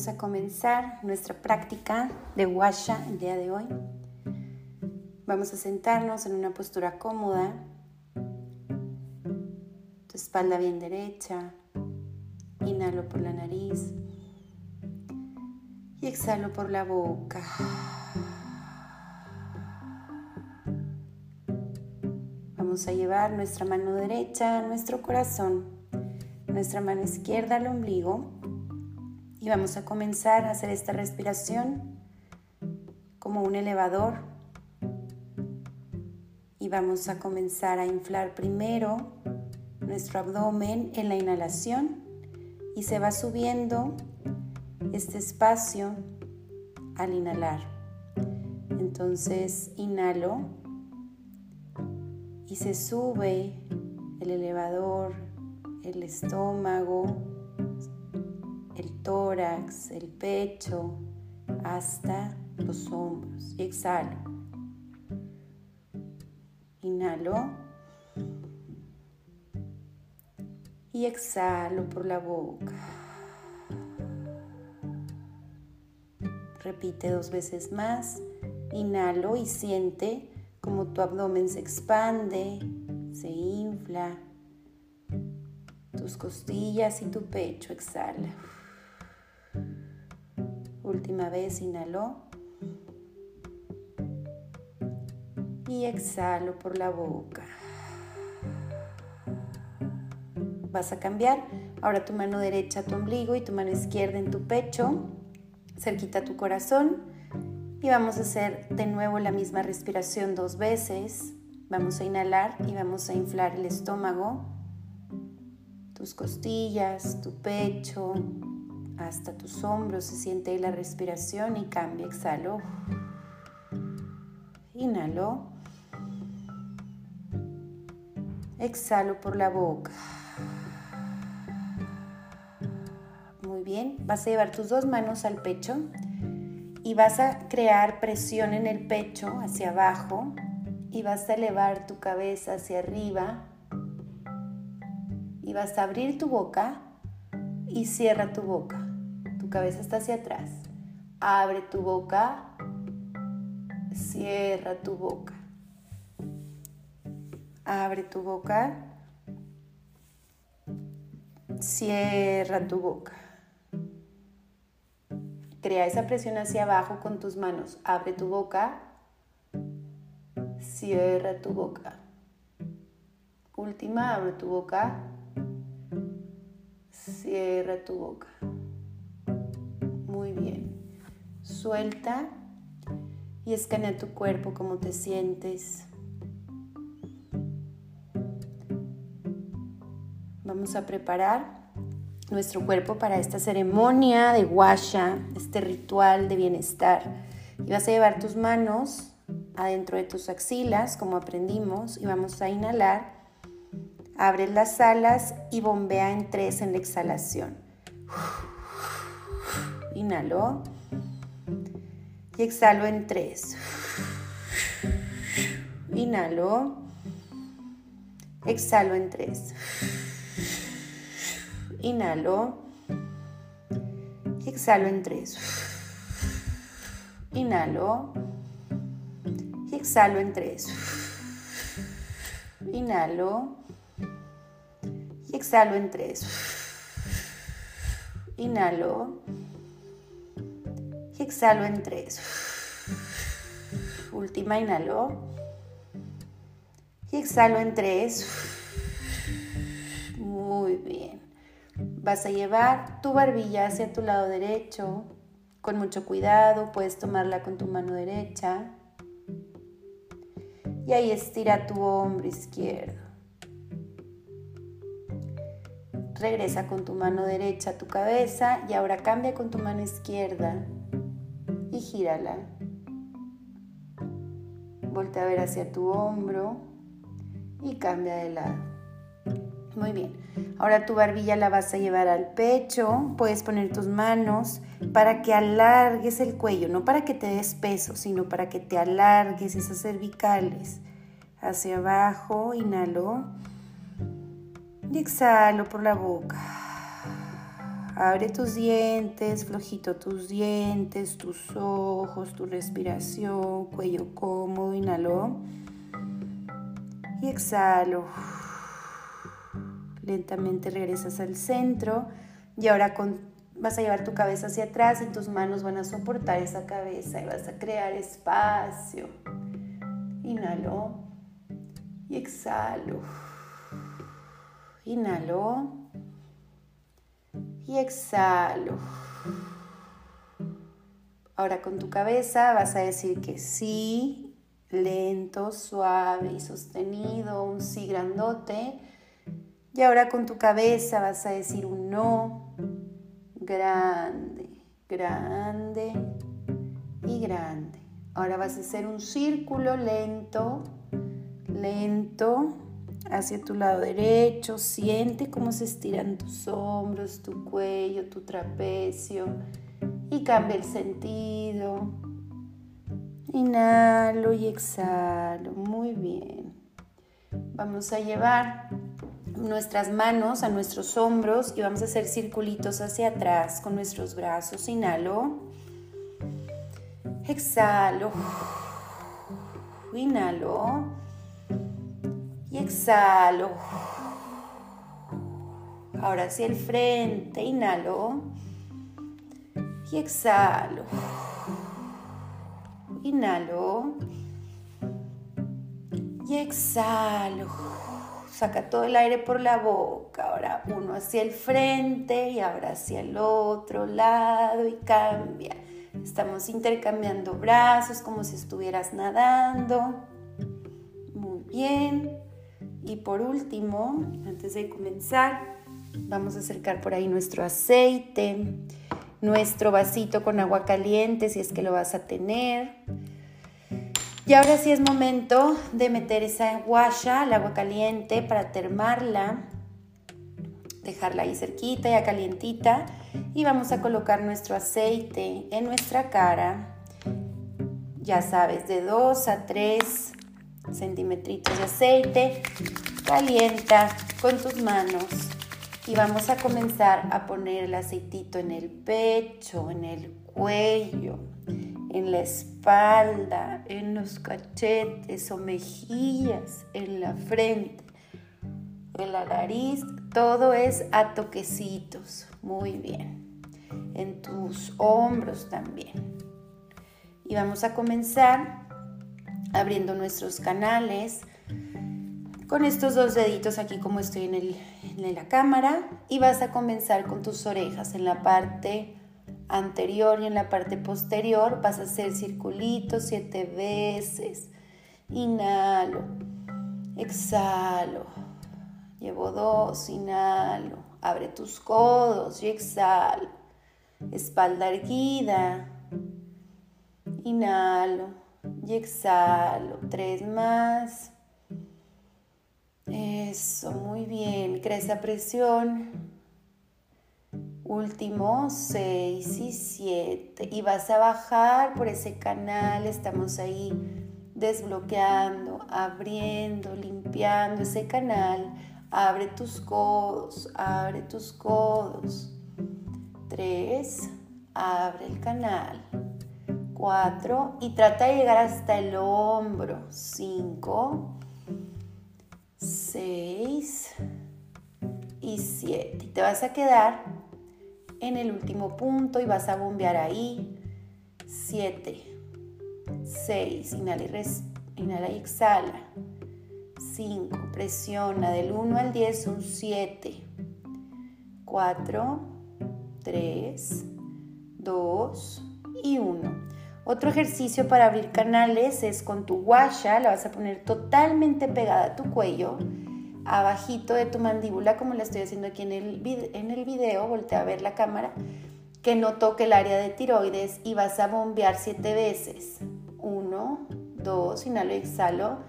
Vamos a comenzar nuestra práctica de Washa el día de hoy. Vamos a sentarnos en una postura cómoda, tu espalda bien derecha, inhalo por la nariz y exhalo por la boca. Vamos a llevar nuestra mano derecha a nuestro corazón, nuestra mano izquierda al ombligo y vamos a comenzar a hacer esta respiración como un elevador. Y vamos a comenzar a inflar primero nuestro abdomen en la inhalación y se va subiendo este espacio al inhalar. Entonces inhalo y se sube el elevador, el estómago, el tórax, el pecho, hasta los hombros. Y exhalo. Inhalo. Y exhalo por la boca. Repite dos veces más. Inhalo y siente como tu abdomen se expande, se infla, tus costillas y tu pecho. Exhala. Última vez, inhalo. Y exhalo por la boca. Vas a cambiar. Ahora tu mano derecha a tu ombligo y tu mano izquierda en tu pecho, cerquita a tu corazón. Y vamos a hacer de nuevo la misma respiración dos veces. Vamos a inhalar y vamos a inflar el estómago, tus costillas, tu pecho, hasta tus hombros, se siente la respiración y cambia, exhalo. Inhalo. Exhalo por la boca. Muy bien, vas a llevar tus dos manos al pecho y vas a crear presión en el pecho hacia abajo y vas a elevar tu cabeza hacia arriba y vas a abrir tu boca y cierra tu boca cabeza está hacia atrás. Abre tu boca, cierra tu boca. Abre tu boca, cierra tu boca. Crea esa presión hacia abajo con tus manos. Abre tu boca, cierra tu boca. Última, abre tu boca, cierra tu boca. Bien. Suelta y escanea tu cuerpo, cómo te sientes. Vamos a preparar nuestro cuerpo para esta ceremonia de Washa, este ritual de bienestar. Y vas a llevar tus manos adentro de tus axilas, como aprendimos, y vamos a inhalar. Abre las alas y bombea en tres en la exhalación. Inhalo. Y exhalo en tres. Inhalo. Exhalo en tres. Inhalo. Exhalo en tres. Inhalo. Exhalo en tres. Inhalo. Y exhalo en tres. Inhalo exhalo en tres. Última, inhalo. Y exhalo en tres. Muy bien. Vas a llevar tu barbilla hacia tu lado derecho. Con mucho cuidado, puedes tomarla con tu mano derecha. Y ahí estira tu hombro izquierdo. Regresa con tu mano derecha a tu cabeza y ahora cambia con tu mano izquierda gírala. Voltea a ver hacia tu hombro y cambia de lado. Muy bien. Ahora tu barbilla la vas a llevar al pecho. Puedes poner tus manos para que alargues el cuello, no para que te des peso, sino para que te alargues esas cervicales. Hacia abajo, inhalo y exhalo por la boca. Abre tus dientes, flojito tus dientes, tus ojos, tu respiración, cuello cómodo, inhalo. Y exhalo. Lentamente regresas al centro y ahora vas a llevar tu cabeza hacia atrás y tus manos van a soportar esa cabeza y vas a crear espacio. Inhalo y exhalo. Inhalo y exhalo. Ahora con tu cabeza vas a decir que sí, lento, suave y sostenido, un sí grandote. Y ahora con tu cabeza vas a decir un no, grande, grande y grande. Ahora vas a hacer un círculo lento, lento hacia tu lado derecho. Siente cómo se estiran tus hombros, tu cuello, tu trapecio y cambia el sentido. Inhalo y exhalo. Muy bien. Vamos a llevar nuestras manos a nuestros hombros y vamos a hacer circulitos hacia atrás con nuestros brazos. Inhalo. Exhalo. Inhalo y exhalo. Ahora hacia el frente, inhalo y exhalo. Inhalo y exhalo. Saca todo el aire por la boca. Ahora uno hacia el frente y ahora hacia el otro lado y cambia. Estamos intercambiando brazos como si estuvieras nadando. Muy bien. Y por último, antes de comenzar, vamos a acercar por ahí nuestro aceite, nuestro vasito con agua caliente, si es que lo vas a tener. Y ahora sí es momento de meter esa guaya al agua caliente para termarla, dejarla ahí cerquita, ya calientita. Y vamos a colocar nuestro aceite en nuestra cara. Ya sabes, de 2 a 3 centímetros de aceite. Calienta con tus manos y vamos a comenzar a poner el aceitito en el pecho, en el cuello, en la espalda, en los cachetes o mejillas, en la frente, en la nariz. Todo es a toquecitos. Muy bien. En tus hombros también. Y vamos a comenzar abriendo nuestros canales con estos dos deditos aquí como estoy en, en la cámara y vas a comenzar con tus orejas. En la parte anterior y en la parte posterior vas a hacer circulitos siete veces. Inhalo exhalo. Llevo dos inhalo. Abre tus codos y exhalo. Espalda erguida. Inhalo y exhalo. Tres más. Eso, muy bien. Crece a presión. Último, seis y siete. Y vas a bajar por ese canal. Estamos ahí desbloqueando, abriendo, limpiando ese canal. Abre tus codos, abre tus codos. Tres, abre el canal. 4 y trata de llegar hasta el hombro. 5, 6 y 7. Y te vas a quedar en el último punto y vas a bombear ahí. 7, 6, inhala y, inhala y exhala. 5, presiona del 1 al 10, un 7. 4, 3, 2 y 1. Otro ejercicio para abrir canales es con tu guaya, la vas a poner totalmente pegada a tu cuello, abajito de tu mandíbula, como la estoy haciendo aquí en el, en el video, voltea a ver la cámara, que no toque el área de tiroides y vas a bombear siete veces. Uno, dos, inhalo y exhalo.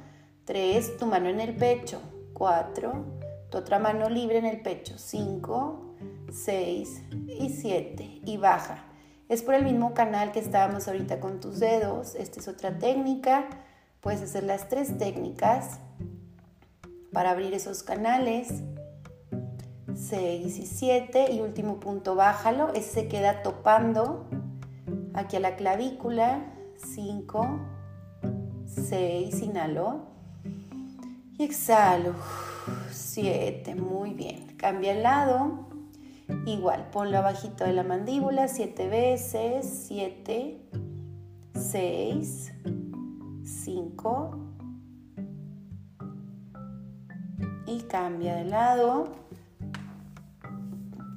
Tres, tu mano en el pecho. Cuatro, tu otra mano libre en el pecho. Cinco, seis y siete. Y baja. Es por el mismo canal que estábamos ahorita con tus dedos. Esta es otra técnica. Puedes hacer las tres técnicas para abrir esos canales. 6 y 7 y último punto, bájalo, ese se queda topando aquí a la clavícula, 5, 6, inhalo. Y exhalo, 7, muy bien, cambia el lado, igual, ponlo abajito de la mandíbula, 7 veces, 7, 6, 5 y cambia de lado,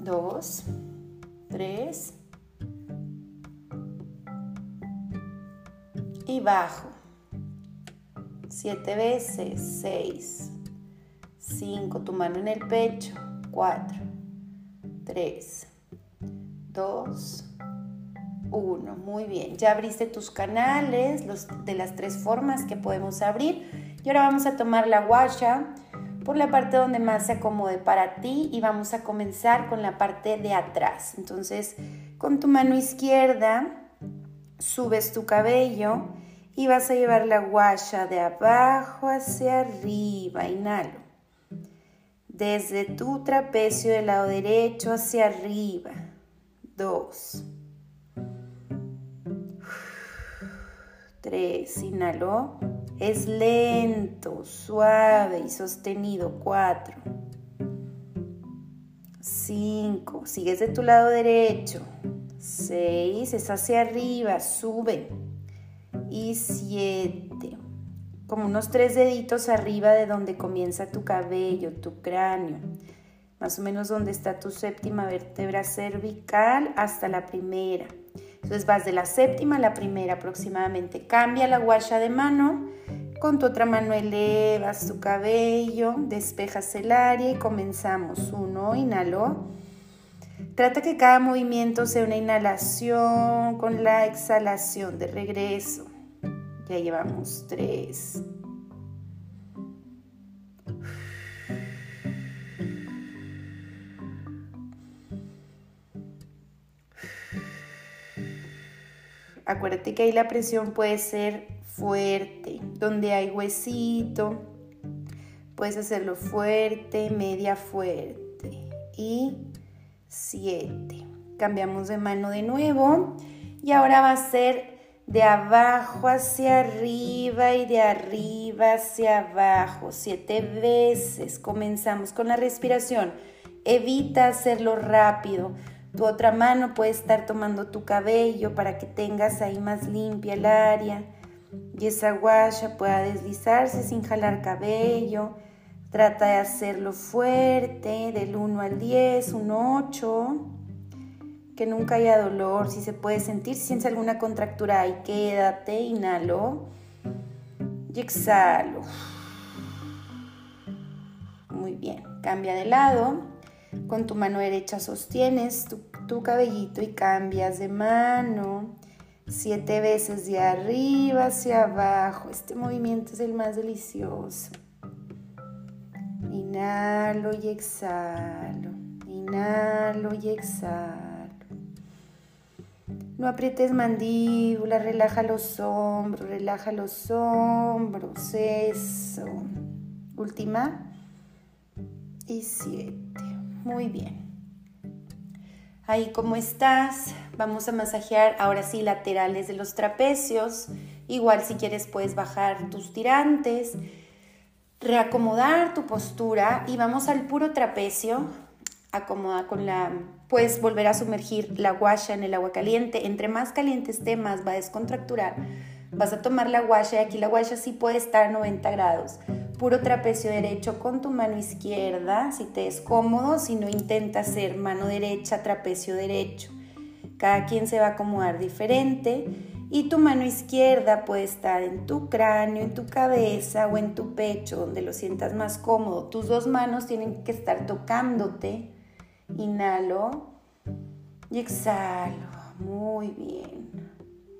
2, 3 y bajo. Siete veces, 6, 5, tu mano en el pecho, 4, 3, 2, 1. Muy bien, ya abriste tus canales los, de las tres formas que podemos abrir. Y ahora vamos a tomar la guaya por la parte donde más se acomode para ti y vamos a comenzar con la parte de atrás. Entonces, con tu mano izquierda subes tu cabello y vas a llevar la guaya de abajo hacia arriba, inhalo. Desde tu trapecio del lado derecho hacia arriba. Dos. Tres, inhalo. Es lento, suave y sostenido. Cuatro. Cinco. Sigues de tu lado derecho. 6 es hacia arriba, sube. Y 7, como unos tres deditos arriba de donde comienza tu cabello, tu cráneo. Más o menos donde está tu séptima vértebra cervical hasta la primera. Entonces vas de la séptima a la primera aproximadamente. Cambia la guacha de mano. Con tu otra mano elevas tu cabello, despejas el área y comenzamos. Uno, inhalo. Trata que cada movimiento sea una inhalación con la exhalación de regreso. Ya llevamos tres. Acuérdate que ahí la presión puede ser fuerte. Donde hay huesito, puedes hacerlo fuerte, media fuerte. Y 7. Cambiamos de mano de nuevo y ahora va a ser de abajo hacia arriba y de arriba hacia abajo. Siete veces. Comenzamos con la respiración. Evita hacerlo rápido. Tu otra mano puede estar tomando tu cabello para que tengas ahí más limpia el área y esa guaya pueda deslizarse sin jalar cabello. Trata de hacerlo fuerte, del 1 al 10, un 8. Que nunca haya dolor, si se puede sentir, si sientes alguna contractura ahí, quédate, inhalo y exhalo. Muy bien, cambia de lado. Con tu mano derecha sostienes tu, tu cabellito y cambias de mano. Siete veces de arriba hacia abajo. Este movimiento es el más delicioso. Inhalo y exhalo. Inhalo y exhalo. No aprietes mandíbula, relaja los hombros, relaja los hombros. Eso. Última. Y siete. Muy bien. Ahí como estás, vamos a masajear ahora sí laterales de los trapecios. Igual si quieres puedes bajar tus tirantes reacomodar tu postura y vamos al puro trapecio. Acomoda con la, puedes volver a sumergir la guaya en el agua caliente. Entre más caliente esté, más va a descontracturar. Vas a tomar la guaya y aquí la guaya sí puede estar a 90 grados. Puro trapecio derecho con tu mano izquierda, si te es cómodo, si no intenta hacer mano derecha, trapecio derecho. Cada quien se va a acomodar diferente y tu mano izquierda puede estar en tu cráneo, en tu cabeza o en tu pecho, donde lo sientas más cómodo. Tus dos manos tienen que estar tocándote. Inhalo y exhalo. Muy bien.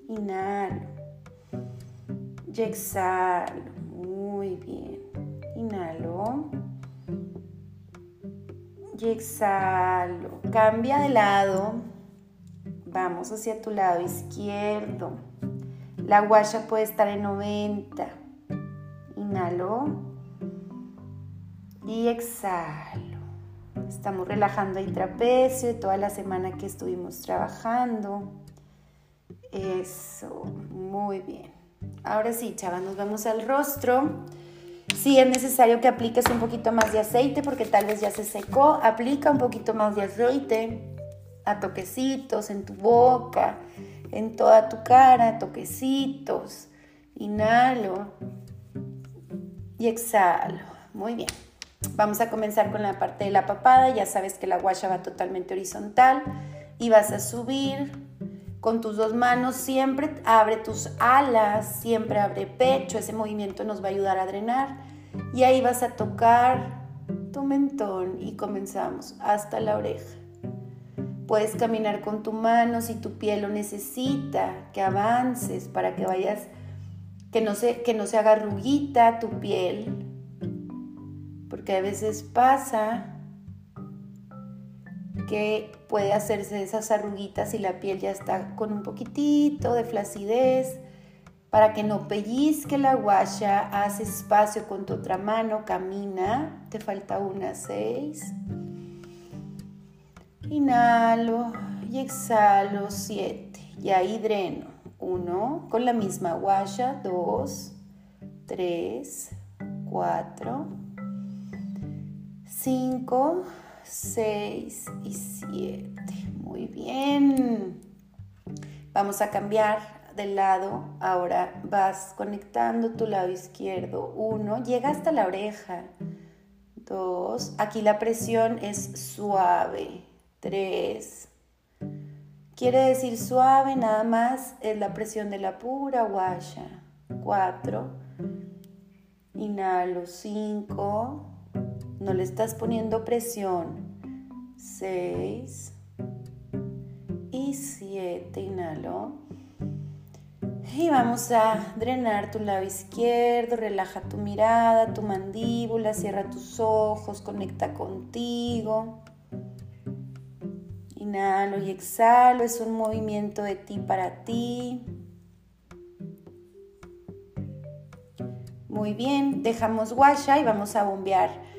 Inhalo y exhalo. Muy bien. Inhalo y exhalo. Cambia de lado Vamos hacia tu lado izquierdo. La guaya puede estar en 90. Inhalo y exhalo. Estamos relajando el trapecio toda la semana que estuvimos trabajando. Eso, muy bien. Ahora sí, chavas, nos vamos al rostro. Si es necesario que apliques un poquito más de aceite porque tal vez ya se secó, aplica un poquito más de aceite a toquecitos en tu boca, en toda tu cara, toquecitos. Inhalo y exhalo. Muy bien. Vamos a comenzar con la parte de la papada. Ya sabes que la guaya va totalmente horizontal y vas a subir con tus dos manos. Siempre abre tus alas, siempre abre pecho. Ese movimiento nos va a ayudar a drenar. Y ahí vas a tocar tu mentón y comenzamos hasta la oreja. Puedes caminar con tu mano si tu piel lo necesita, que avances para que vayas, que no se, que no se haga ruguita tu piel, porque a veces pasa que puede hacerse esas arruguitas y la piel ya está con un poquitito de flacidez. Para que no pellizque la guaya, haz espacio con tu otra mano, camina, te falta una, seis. Inhalo y exhalo, siete. Y ahí dreno. Uno, con la misma guaya, dos, tres, cuatro, 5, 6 y 7. Muy bien. Vamos a cambiar de lado. Ahora vas conectando tu lado izquierdo. 1. Llega hasta la oreja. 2. Aquí la presión es suave. 3. Quiere decir suave, nada más es la presión de la pura guaya. 4. Inhalo. 5 no le estás poniendo presión. 6 y 7, inhalo. Y vamos a drenar tu lado izquierdo, relaja tu mirada, tu mandíbula, cierra tus ojos, conecta contigo. Inhalo y exhalo, es un movimiento de ti para ti. Muy bien, dejamos guasha y vamos a bombear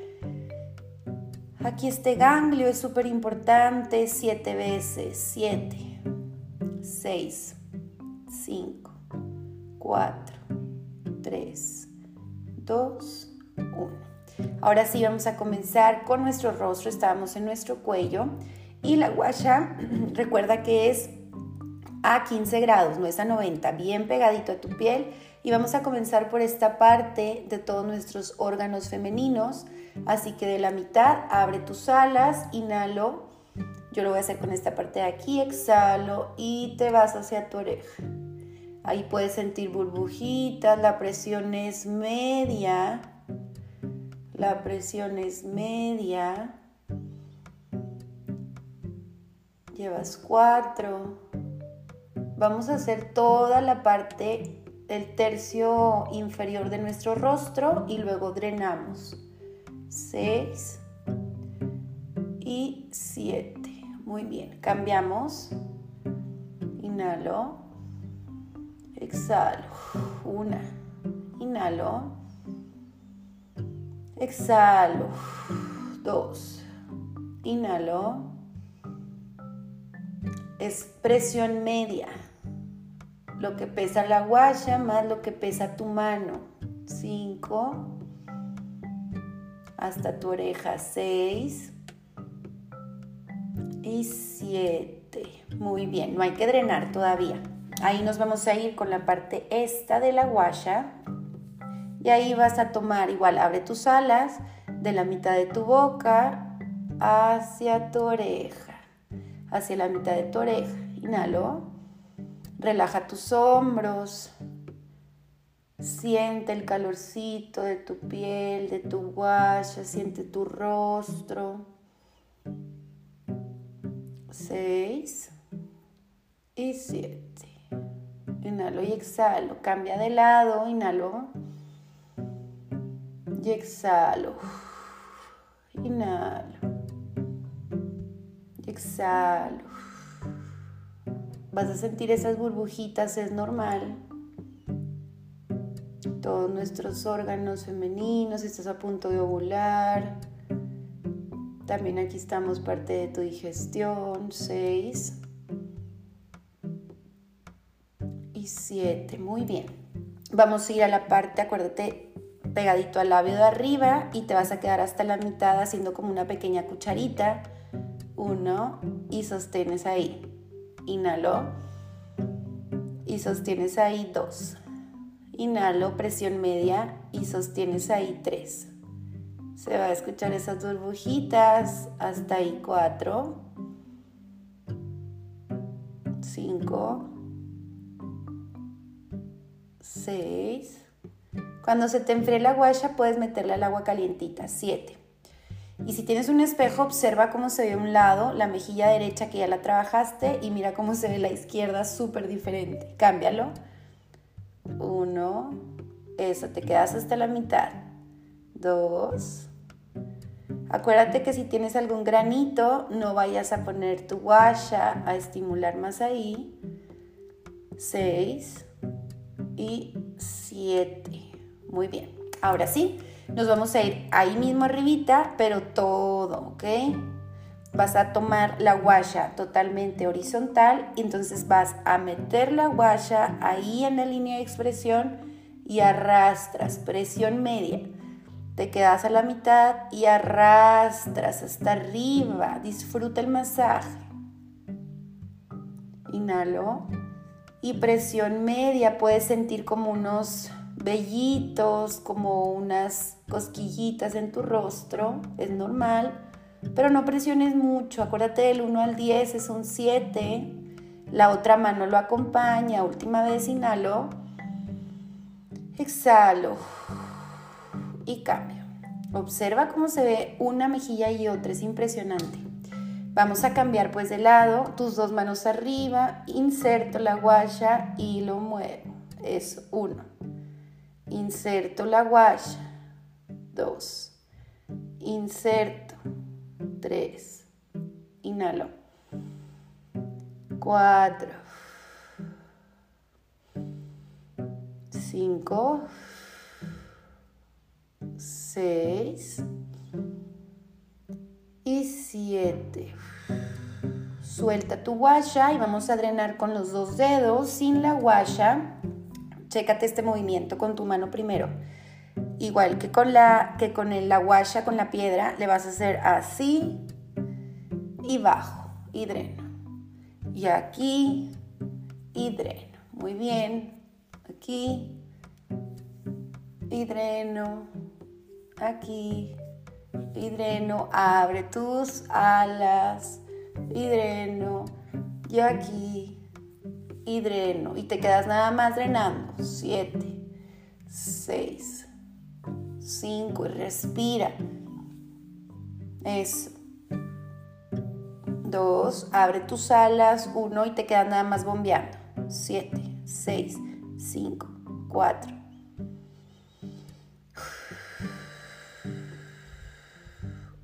Aquí este ganglio es súper importante, siete veces, siete, seis, cinco, cuatro, tres, dos, uno. Ahora sí vamos a comenzar con nuestro rostro, estábamos en nuestro cuello y la guasha, recuerda que es a 15 grados, no es a 90, bien pegadito a tu piel y vamos a comenzar por esta parte de todos nuestros órganos femeninos Así que de la mitad abre tus alas, inhalo. Yo lo voy a hacer con esta parte de aquí, exhalo y te vas hacia tu oreja. Ahí puedes sentir burbujitas, la presión es media. La presión es media. Llevas cuatro. Vamos a hacer toda la parte del tercio inferior de nuestro rostro y luego drenamos. 6 y 7. Muy bien, cambiamos. Inhalo, exhalo. Una, inhalo, exhalo. Dos, inhalo. Es presión media. Lo que pesa la guaya más lo que pesa tu mano. 5 hasta tu oreja 6 y 7. Muy bien, no hay que drenar todavía. Ahí nos vamos a ir con la parte esta de la guaya. Y ahí vas a tomar igual, abre tus alas de la mitad de tu boca hacia tu oreja, hacia la mitad de tu oreja. Inhalo. Relaja tus hombros, Siente el calorcito de tu piel, de tu guaya, siente tu rostro. Seis y siete. Inhalo y exhalo. Cambia de lado, inhalo y exhalo. Inhalo y exhalo. Vas a sentir esas burbujitas, es normal todos nuestros órganos femeninos, estás a punto de ovular. También aquí estamos parte de tu digestión. 6 y 7. Muy bien. Vamos a ir a la parte, acuérdate, pegadito al labio de arriba y te vas a quedar hasta la mitad haciendo como una pequeña cucharita. Uno y sostienes ahí. Inhalo y sostienes ahí dos. Inhalo, presión media y sostienes ahí tres. Se va a escuchar esas burbujitas hasta ahí cuatro. Cinco. Seis. Cuando se te enfríe la guaya puedes meterle al agua calientita. Siete. Y si tienes un espejo, observa cómo se ve un lado, la mejilla derecha que ya la trabajaste y mira cómo se ve la izquierda súper diferente. Cámbialo. Uno. Eso, te quedas hasta la mitad. Dos. Acuérdate que si tienes algún granito, no vayas a poner tu guaya a estimular más ahí. Seis. Y siete. Muy bien. Ahora sí. Nos vamos a ir ahí mismo arribita, pero todo, ¿ok? Vas a tomar la guaya totalmente horizontal y entonces vas a meter la guaya ahí en la línea de expresión y arrastras, presión media. Te quedas a la mitad y arrastras hasta arriba. Disfruta el masaje. Inhalo y presión media. Puedes sentir como unos vellitos, como unas cosquillitas en tu rostro, es normal, pero no presiones mucho, acuérdate del 1 al 10 es un 7, la otra mano lo acompaña, última vez inhalo, exhalo y cambio. Observa cómo se ve una mejilla y otra, es impresionante. Vamos a cambiar pues de lado, tus dos manos arriba, inserto la guaya y lo muevo. Es uno inserto la guaya, 2, inserto, 3, inhalo, 4, 5, 6 y 7. Suelta tu guaya y vamos a drenar con los dos dedos sin la guaya Chécate este movimiento con tu mano primero. Igual que con la que con el, la con la piedra, le vas a hacer así y bajo y dreno. Y aquí y dreno. Muy bien. Aquí y dreno. Aquí y dreno. Abre tus alas y dreno. Y aquí y dreno. Y te quedas nada más drenando. 7, 6, 5 y respira. Eso. 2, abre tus alas. 1 y te quedas nada más bombeando. 7, 6, 5, 4.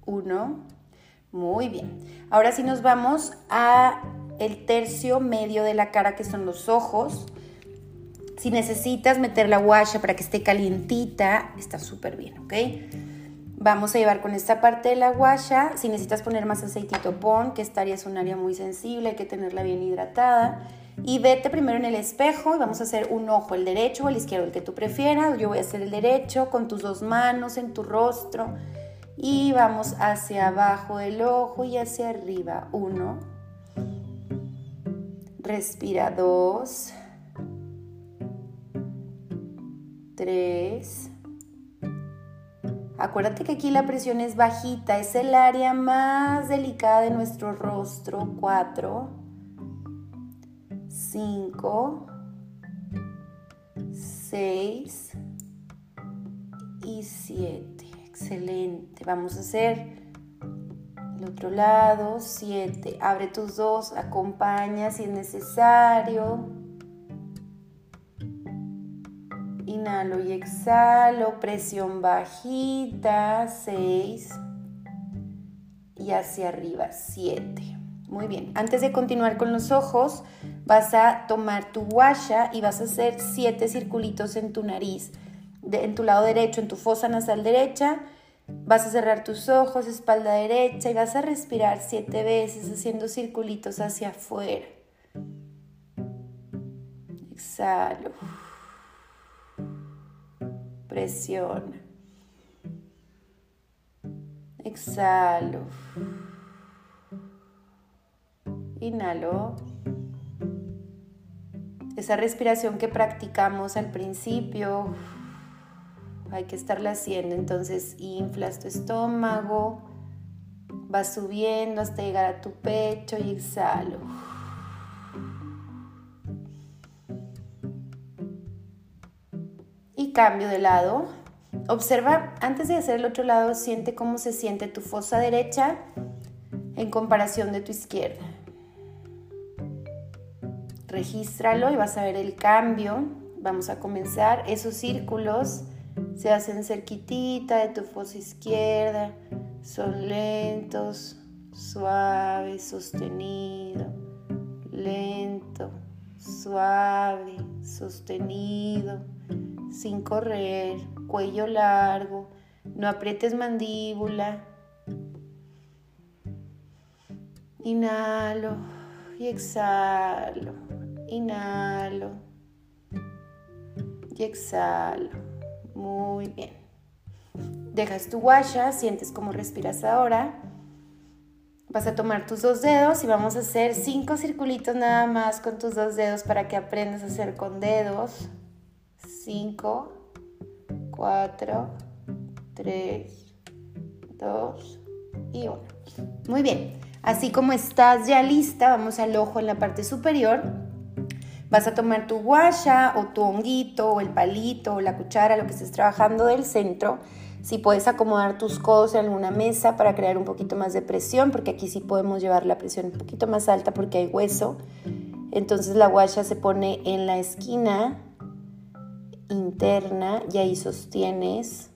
1. Muy bien. Ahora sí nos vamos a el tercio medio de la cara que son los ojos. Si necesitas meter la guasha para que esté calientita, está súper bien, ¿ok? Vamos a llevar con esta parte de la guasha. Si necesitas poner más aceitito, pon, que esta área es un área muy sensible, hay que tenerla bien hidratada. Y vete primero en el espejo y vamos a hacer un ojo, el derecho o el izquierdo, el que tú prefieras. Yo voy a hacer el derecho con tus dos manos en tu rostro. Y vamos hacia abajo del ojo y hacia arriba. Uno, Respira dos, tres. Acuérdate que aquí la presión es bajita, es el área más delicada de nuestro rostro. Cuatro, cinco, seis y siete. Excelente. Vamos a hacer otro lado, 7. Abre tus dos, acompaña si es necesario. Inhalo y exhalo, presión bajita, 6. Y hacia arriba, 7. Muy bien, antes de continuar con los ojos, vas a tomar tu guasha y vas a hacer 7 circulitos en tu nariz, en tu lado derecho, en tu fosa nasal derecha Vas a cerrar tus ojos, espalda derecha y vas a respirar siete veces haciendo circulitos hacia afuera. Exhalo. Presiona. Exhalo. Inhalo. Esa respiración que practicamos al principio, hay que estarla haciendo. Entonces inflas tu estómago, vas subiendo hasta llegar a tu pecho y exhalo. Y cambio de lado. Observa, antes de hacer el otro lado, siente cómo se siente tu fosa derecha en comparación de tu izquierda. Regístralo y vas a ver el cambio. Vamos a comenzar. Esos círculos se hacen cerquitita de tu fosa izquierda. Son lentos, suaves, sostenido, lento, suave, sostenido, sin correr, cuello largo, no aprietes mandíbula. Inhalo y exhalo, inhalo y exhalo. Muy bien. Dejas tu guaya, sientes cómo respiras ahora. Vas a tomar tus dos dedos y vamos a hacer cinco circulitos nada más con tus dos dedos para que aprendas a hacer con dedos. Cinco, cuatro, tres, dos y uno. Muy bien. Así como estás ya lista, vamos al ojo en la parte superior. Vas a tomar tu guaya o tu honguito o el palito o la cuchara, lo que estés trabajando del centro. Si puedes acomodar tus codos en alguna mesa para crear un poquito más de presión, porque aquí sí podemos llevar la presión un poquito más alta porque hay hueso. Entonces la guaya se pone en la esquina interna y ahí sostienes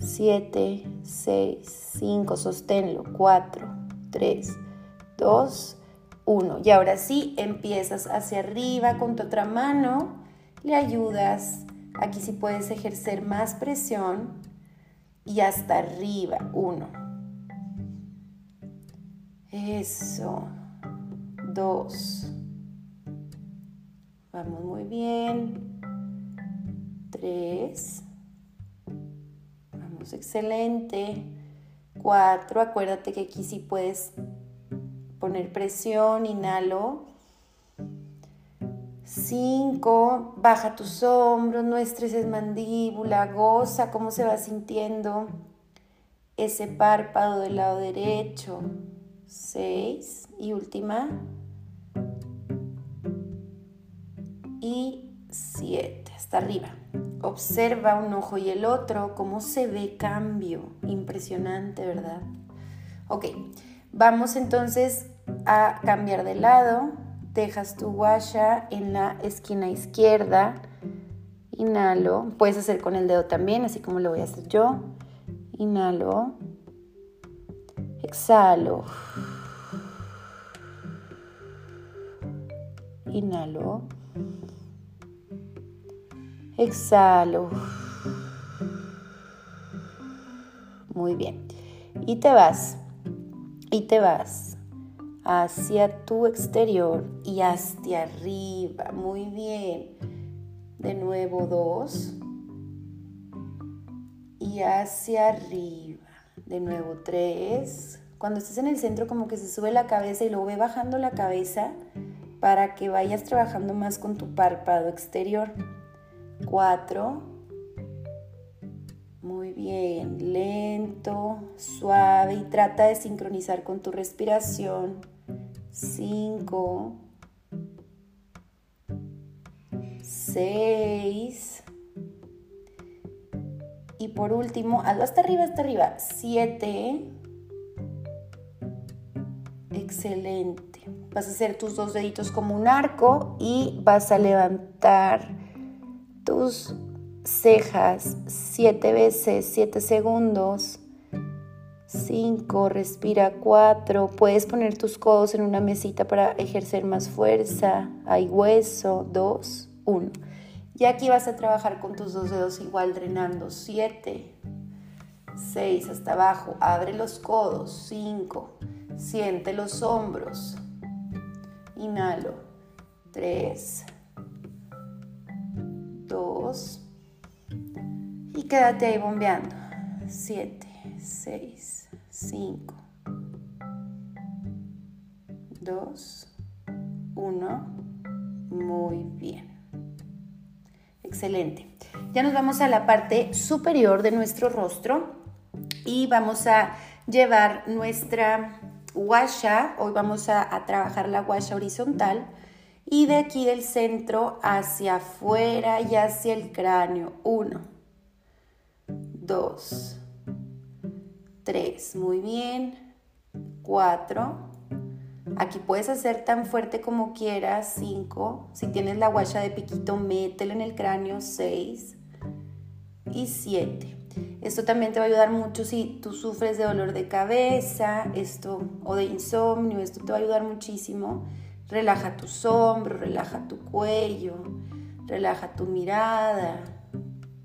7, 6, 5, sosténlo, 4, 3, 2, 1. Y ahora sí, empiezas hacia arriba con tu otra mano, le ayudas, aquí sí puedes ejercer más presión y hasta arriba, 1. Eso, 2. Vamos muy bien. 3 excelente. Cuatro, acuérdate que aquí sí puedes poner presión, inhalo. Cinco, baja tus hombros, no estreses mandíbula, goza cómo se va sintiendo ese párpado del lado derecho. Seis, y última. Y siete, hasta arriba. Observa un ojo y el otro, cómo se ve cambio. Impresionante, ¿verdad? Ok, vamos entonces a cambiar de lado. Dejas tu guaya en la esquina izquierda. Inhalo. Puedes hacer con el dedo también, así como lo voy a hacer yo. Inhalo. Exhalo. Inhalo. Exhalo. Muy bien. Y te vas. Y te vas hacia tu exterior y hacia arriba. Muy bien. De nuevo dos. Y hacia arriba. De nuevo tres. Cuando estés en el centro como que se sube la cabeza y luego ve bajando la cabeza para que vayas trabajando más con tu párpado exterior. 4. Muy bien, lento, suave y trata de sincronizar con tu respiración. 5. 6. Y por último, hazlo hasta arriba, hasta arriba. 7. Excelente. Vas a hacer tus dos deditos como un arco y vas a levantar tus cejas siete veces, siete segundos. Cinco, respira cuatro. Puedes poner tus codos en una mesita para ejercer más fuerza. Hay hueso. Dos, uno. Y aquí vas a trabajar con tus dos dedos igual, drenando. Siete, 6 hasta abajo, abre los codos, 5, siente los hombros, inhalo, 3, 2 y quédate ahí bombeando, 7, 6, 5, 2, 1, muy bien. Excelente. Ya nos vamos a la parte superior de nuestro rostro y vamos a llevar nuestra guasha. Hoy vamos a, trabajar la guasha horizontal y de aquí del centro hacia afuera y hacia el cráneo. Uno, dos, tres, muy bien. Cuatro. Aquí puedes hacer tan fuerte como quieras. Cinco. Si tienes la guasha de piquito, mételo en el cráneo. Seis. Y siete. Esto también te va a ayudar mucho si tú sufres de dolor de cabeza esto, o de insomnio. Esto te va a ayudar muchísimo. Relaja tus hombros, relaja tu cuello, relaja tu mirada.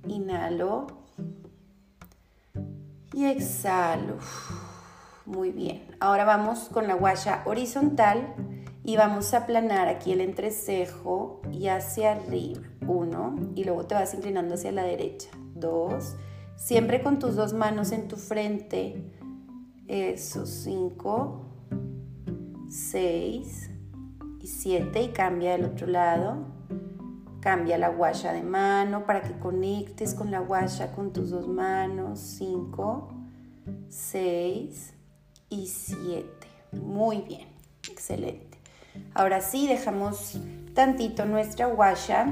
Inhalo y exhalo. Muy bien. Ahora vamos con la guaya horizontal y vamos a aplanar aquí el entrecejo y hacia arriba. Uno. Y luego te vas inclinando hacia la derecha. Dos. Siempre con tus dos manos en tu frente. Eso. Cinco. Seis. Y siete. Y cambia del otro lado. Cambia la guaya de mano para que conectes con la guaya con tus dos manos. Cinco. Seis y 7. Muy bien, excelente. Ahora sí, dejamos tantito nuestra guasha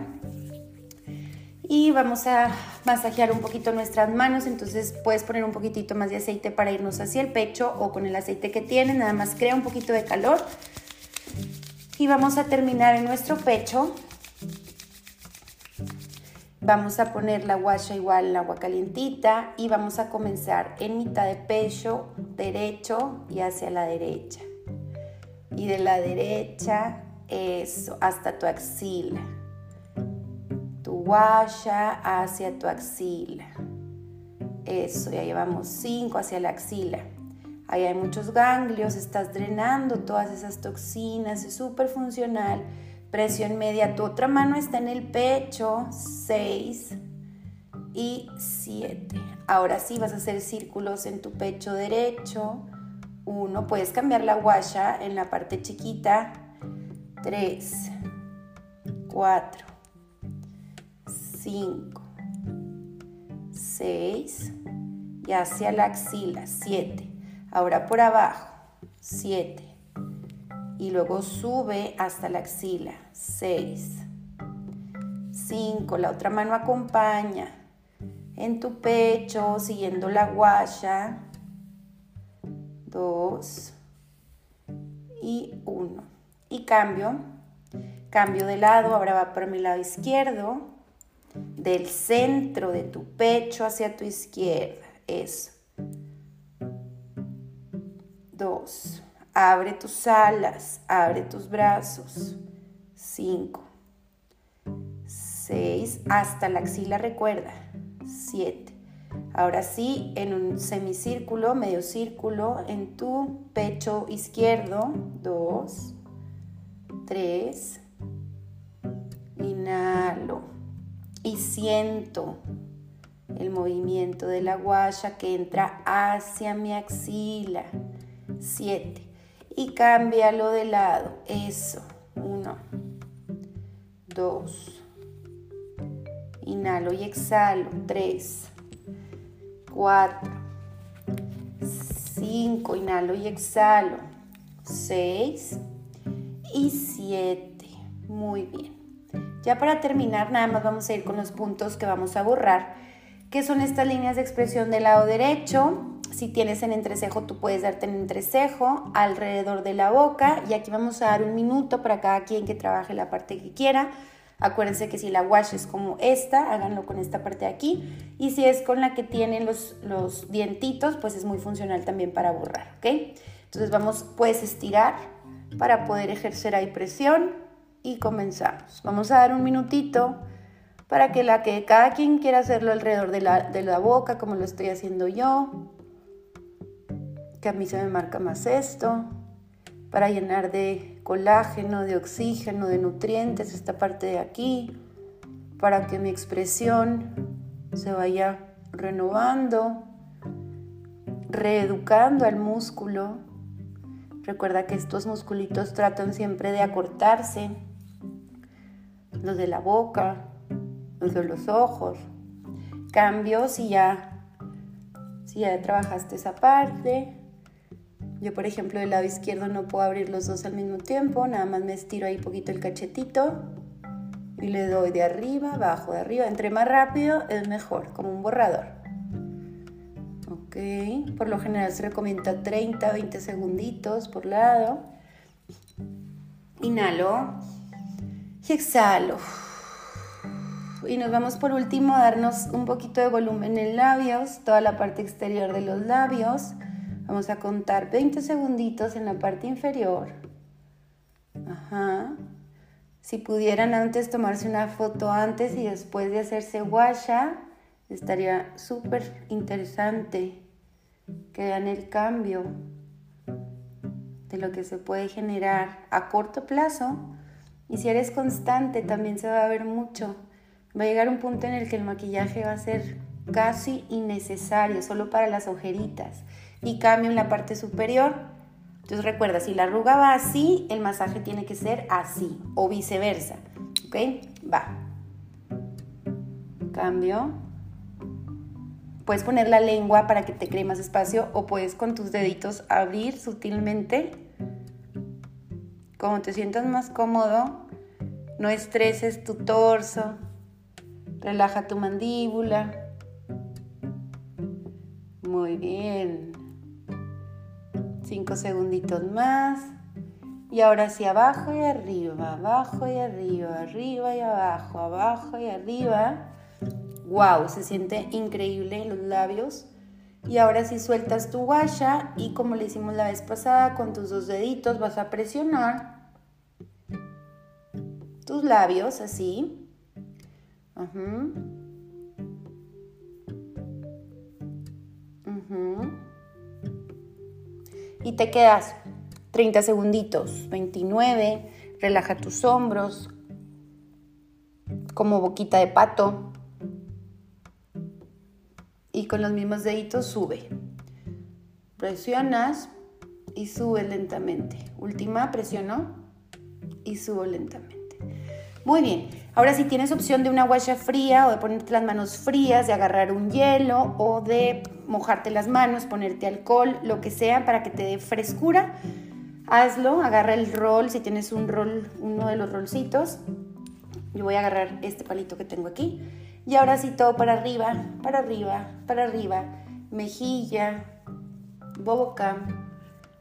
y vamos a masajear un poquito nuestras manos. Entonces puedes poner un poquitito más de aceite para irnos hacia el pecho o con el aceite que tienes, nada más crea un poquito de calor. Y vamos a terminar en nuestro pecho Vamos a poner la guasha igual en agua calientita y vamos a comenzar en mitad de pecho derecho y hacia la derecha. Y de la derecha, eso, hasta tu axila. Tu guasha hacia tu axila. Eso, ya llevamos cinco hacia la axila. Ahí hay muchos ganglios, estás drenando todas esas toxinas, es súper funcional presión media, tu otra mano está en el pecho, 6 y 7. Ahora sí vas a hacer círculos en tu pecho derecho, 1, puedes cambiar la guasha en la parte chiquita, 3, 4, 5, 6 y hacia la axila, 7. Ahora por abajo, 7, y luego sube hasta la axila. 6. 5. La otra mano acompaña en tu pecho siguiendo la guaya. 2 y 1. Y cambio. Cambio de lado, ahora va para mi lado izquierdo. Del centro de tu pecho hacia tu izquierda. Eso. 2 Abre tus alas, abre tus brazos. 5, 6, hasta la axila recuerda. 7. Ahora sí, en un semicírculo, medio círculo, en tu pecho izquierdo. 2, 3. Inhalo y siento el movimiento de la guaya que entra hacia mi axila. 7 y cámbialo de lado. Eso. Uno, dos. Inhalo y exhalo. Tres, cuatro, cinco. Inhalo y exhalo. Seis y siete. Muy bien. Ya para terminar, nada más vamos a ir con los puntos que vamos a borrar, que son estas líneas de expresión del lado derecho, si tienes en entrecejo, tú puedes darte en entrecejo alrededor de la boca y aquí vamos a dar un minuto para cada quien que trabaje la parte que quiera. Acuérdense que si la wash es como esta, háganlo con esta parte de aquí. Y si es con la que tienen los, dientitos, pues es muy funcional también para borrar, ¿ok? Entonces vamos, puedes estirar para poder ejercer ahí presión y comenzamos. Vamos a dar un minutito para que la que cada quien quiera hacerlo alrededor de la, de la boca, como lo estoy haciendo yo, que a mí se me marca más esto, para llenar de colágeno, de oxígeno, de nutrientes esta parte de aquí, para que mi expresión se vaya renovando, reeducando al músculo. Recuerda que estos musculitos tratan siempre de acortarse, los de la boca, los de los ojos. Cambio si ya, si ya trabajaste esa parte. Yo, por ejemplo, del lado izquierdo no puedo abrir los dos al mismo tiempo, nada más me estiro ahí poquito el cachetito y le doy de arriba, abajo, de arriba. Entre más rápido es mejor, como un borrador. Ok, por lo general se recomienda 30, 20 segunditos por lado. Inhalo y exhalo y nos vamos por último a darnos un poquito de volumen en labios, toda la parte exterior de los labios. Vamos a contar 20 segunditos en la parte inferior. Ajá. Si pudieran antes tomarse una foto antes y después de hacerse guasha, estaría súper interesante que vean el cambio de lo que se puede generar a corto plazo. Y si eres constante, también se va a ver mucho. Va a llegar un punto en el que el maquillaje va a ser casi innecesario, solo para las ojeritas. Y cambio en la parte superior. Entonces recuerda, si la arruga va así, el masaje tiene que ser así o viceversa. ¿Ok? Va. Cambio. Puedes poner la lengua para que te cree más espacio o puedes con tus deditos abrir sutilmente. Como te sientas más cómodo, no estreses tu torso. Relaja tu mandíbula. Muy bien. Cinco segunditos más. Y ahora sí, abajo y arriba, abajo y arriba, arriba y abajo, abajo y arriba. ¡Wow! Se siente increíble en los labios. Y ahora sí sueltas tu guasha y como le hicimos la vez pasada, con tus dos deditos vas a presionar tus labios así. Y te quedas 30 segunditos, 29, relaja tus hombros como boquita de pato y con los mismos deditos sube. Presionas y sube lentamente. Última, presiono y subo lentamente. Muy bien, ahora si tienes opción de una guacha fría o de ponerte las manos frías, de agarrar un hielo o de mojarte las manos, ponerte alcohol, lo que sea para que te dé frescura, hazlo, agarra el rol, si tienes un rol, uno de los rolcitos, yo voy a agarrar este palito que tengo aquí. Y ahora sí todo para arriba, para arriba, para arriba, mejilla, boca,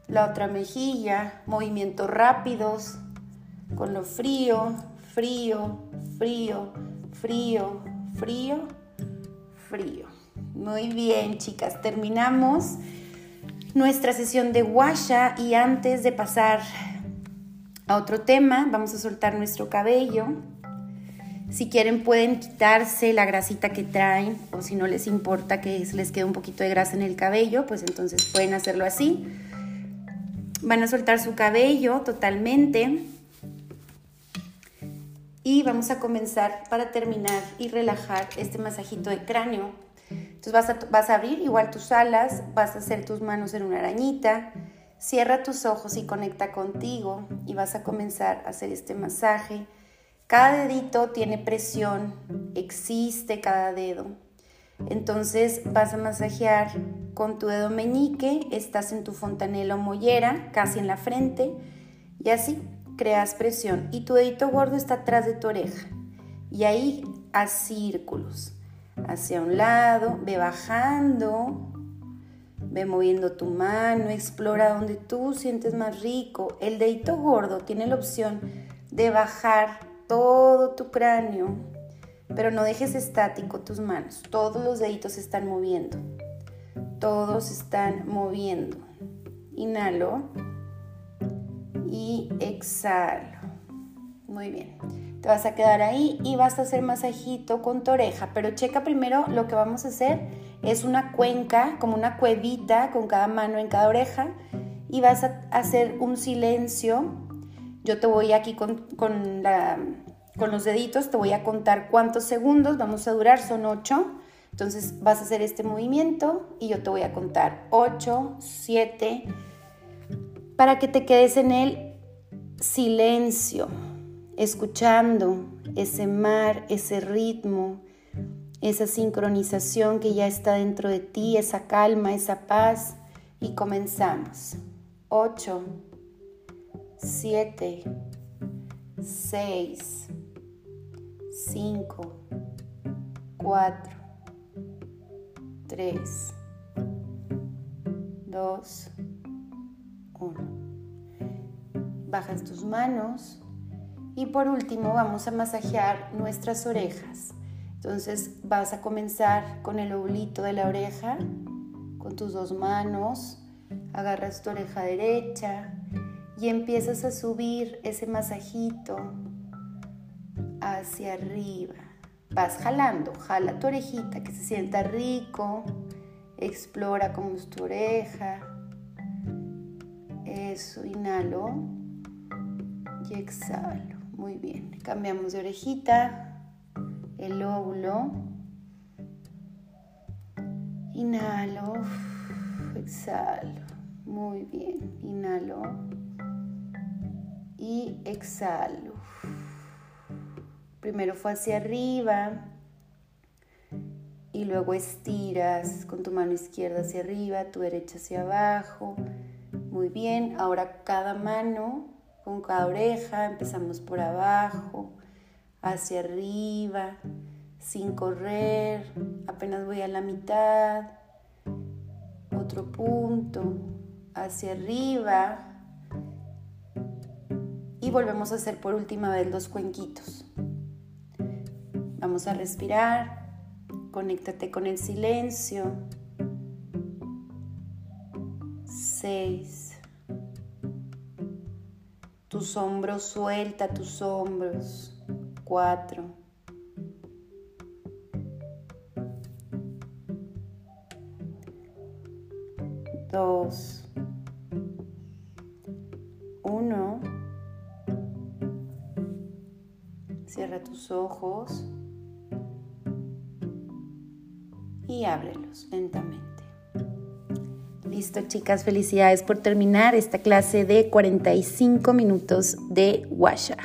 la otra mejilla, movimientos rápidos, con lo frío, frío, frío, frío, frío, frío. Muy bien, chicas, terminamos nuestra sesión de washa y antes de pasar a otro tema, vamos a soltar nuestro cabello. Si quieren pueden quitarse la grasita que traen o si no les importa que les quede un poquito de grasa en el cabello, pues entonces pueden hacerlo así. Van a soltar su cabello totalmente y vamos a comenzar para terminar y relajar este masajito de cráneo. Entonces vas a, abrir igual tus alas, vas a hacer tus manos en una arañita, cierra tus ojos y conecta contigo y vas a comenzar a hacer este masaje. Cada dedito tiene presión, existe cada dedo. Entonces vas a masajear con tu dedo meñique, estás en tu fontanela o mollera, casi en la frente, y así creas presión y tu dedito gordo está atrás de tu oreja. Y ahí a círculos, hacia un lado, ve bajando, ve moviendo tu mano, explora donde tú sientes más rico. El dedito gordo tiene la opción de bajar todo tu cráneo, pero no dejes estático tus manos. Todos los deditos están moviendo. Todos están moviendo. Inhalo y exhalo. Muy bien. Te vas a quedar ahí y vas a hacer masajito con tu oreja, pero checa primero lo que vamos a hacer es una cuenca, como una cuevita con cada mano en cada oreja y vas a hacer un silencio. Yo te voy aquí con, con, con los deditos, te voy a contar cuántos segundos vamos a durar, son ocho. Entonces vas a hacer este movimiento y yo te voy a contar 8, 7, para que te quedes en el silencio, escuchando ese mar, ese ritmo, esa sincronización que ya está dentro de ti, esa calma, esa paz. Y comenzamos. 8, 7, 6, 5, 4, 3, 2, 1. Bajas tus manos y por último vamos a masajear nuestras orejas. Entonces vas a comenzar con el oblito de la oreja, con tus dos manos, agarras tu oreja derecha y empiezas a subir ese masajito hacia arriba vas jalando, jala tu orejita que se sienta rico, explora cómo es tu oreja. Eso, inhalo y exhalo. Muy bien, cambiamos de orejita, el óvulo. Inhalo, exhalo. Muy bien, inhalo y exhalo. Primero fue hacia arriba y luego estiras con tu mano izquierda hacia arriba, tu derecha hacia abajo. Muy bien, ahora cada mano con cada oreja, empezamos por abajo, hacia arriba, sin correr, apenas voy a la mitad, otro punto, hacia arriba y volvemos a hacer por última vez los cuenquitos. Vamos a respirar, conéctate con el silencio. Seis. Tus hombros, suelta tus hombros. Cuatro. Dos. Uno. Cierra tus ojos y ábrelos lentamente. Listo, chicas, felicidades por terminar esta clase de 45 minutos de Washa.